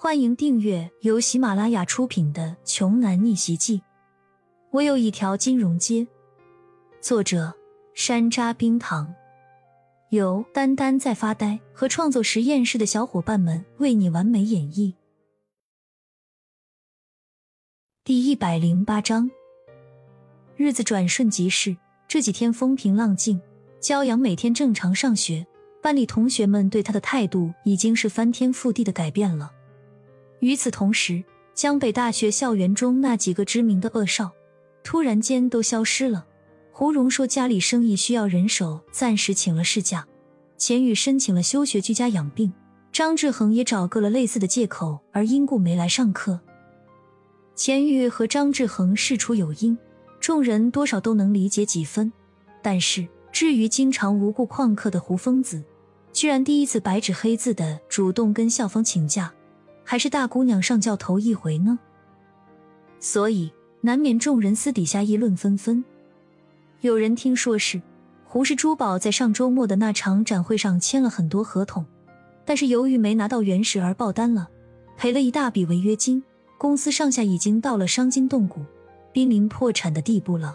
欢迎订阅由喜马拉雅出品的《穷男逆袭记》。我有一条金融街。作者：山楂冰糖，由丹丹在发呆和创作实验室的小伙伴们为你完美演绎。第一百零八章，日子转瞬即逝，这几天风平浪静，骄阳每天正常上学，班里同学们对他的态度已经是翻天覆地的改变了。与此同时，江北大学校园中那几个知名的恶少，突然间都消失了。胡蓉说家里生意需要人手，暂时请了事假。钱宇申请了休学居家养病，张志恒也找个了类似的借口而因故没来上课。钱宇和张志恒事出有因，众人多少都能理解几分。但是至于经常无故旷课的胡疯子，居然第一次白纸黑字的主动跟校方请假。还是大姑娘上轿头一回呢，所以难免众人私底下议论纷纷。有人听说是胡氏珠宝在上周末的那场展会上签了很多合同，但是由于没拿到原石而爆单了，赔了一大笔违约金，公司上下已经到了伤筋动骨、濒临破产的地步了。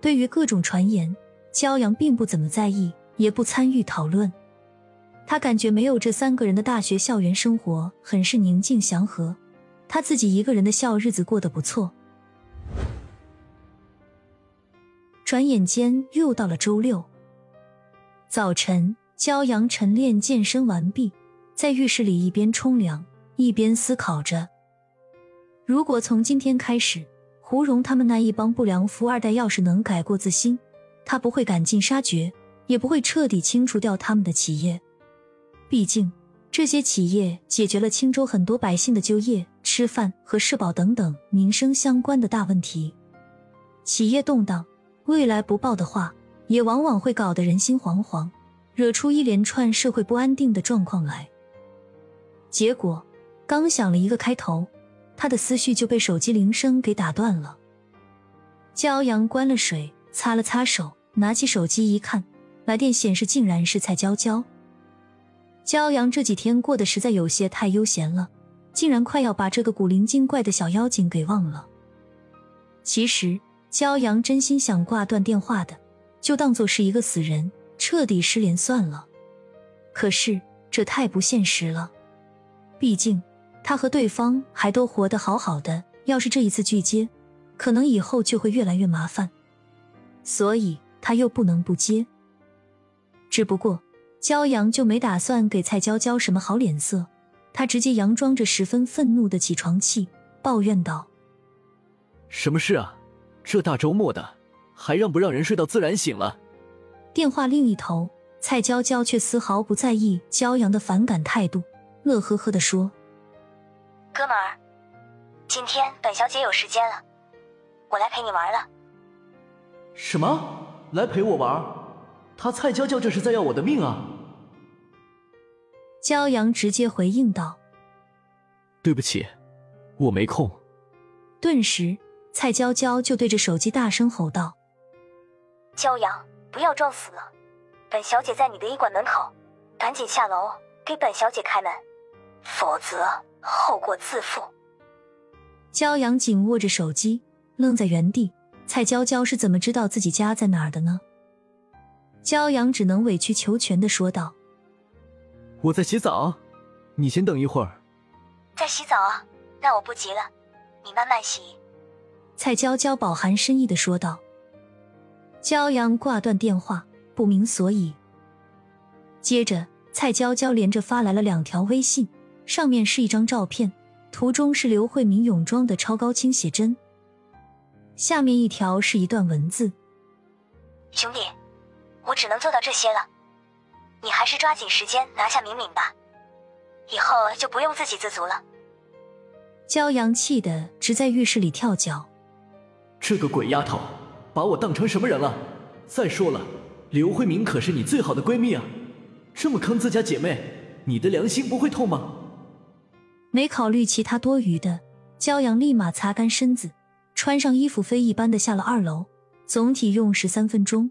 对于各种传言，焦阳并不怎么在意，也不参与讨论。他感觉没有这三个人的大学校园生活很是宁静祥和，他自己一个人的笑日子过得不错。转眼间又到了周六早晨，骄阳晨练健身完毕，在浴室里一边冲凉一边思考着：如果从今天开始，胡蓉他们那一帮不良富二代要是能改过自新，他不会赶尽杀绝，也不会彻底清除掉他们的企业。毕竟，这些企业解决了青州很多百姓的就业、吃饭和社保等等民生相关的大问题。企业动荡，未来不报的话，也往往会搞得人心惶惶，惹出一连串社会不安定的状况来。结果，刚想了一个开头，他的思绪就被手机铃声给打断了。骄阳关了水，擦了擦手，拿起手机一看，来电显示竟然是蔡娇娇。骄阳这几天过得实在有些太悠闲了，竟然快要把这个古灵精怪的小妖精给忘了。其实，骄阳真心想挂断电话的，就当做是一个死人，彻底失联算了。可是这太不现实了，毕竟他和对方还都活得好好的，要是这一次拒接，可能以后就会越来越麻烦。所以他又不能不接，只不过。骄阳就没打算给蔡娇娇什么好脸色，他直接佯装着十分愤怒的起床气，抱怨道：“什么事啊？这大周末的，还让不让人睡到自然醒了？”电话另一头，蔡娇娇却丝毫不在意骄阳的反感态度，乐呵呵的说：“哥们儿，今天本小姐有时间了，我来陪你玩了。”什么？来陪我玩？他蔡娇娇这是在要我的命啊！骄阳直接回应道：“对不起，我没空。”顿时，蔡娇娇就对着手机大声吼道：“骄阳，不要撞死了！本小姐在你的医馆门口，赶紧下楼给本小姐开门，否则后果自负。”骄阳紧握着手机，愣在原地。蔡娇娇是怎么知道自己家在哪儿的呢？骄阳只能委曲求全的说道。我在洗澡，你先等一会儿。在洗澡啊？那我不急了，你慢慢洗。蔡娇娇饱含深意的说道。骄阳挂断电话，不明所以。接着，蔡娇娇连着发来了两条微信，上面是一张照片，图中是刘慧敏泳装的超高清写真。下面一条是一段文字：兄弟，我只能做到这些了。你还是抓紧时间拿下敏敏吧，以后就不用自给自足了。骄阳气得直在浴室里跳脚。这个鬼丫头，把我当成什么人了？再说了，刘慧敏可是你最好的闺蜜啊，这么坑自家姐妹，你的良心不会痛吗？没考虑其他多余的，骄阳立马擦干身子，穿上衣服，飞一般的下了二楼。总体用时三分钟。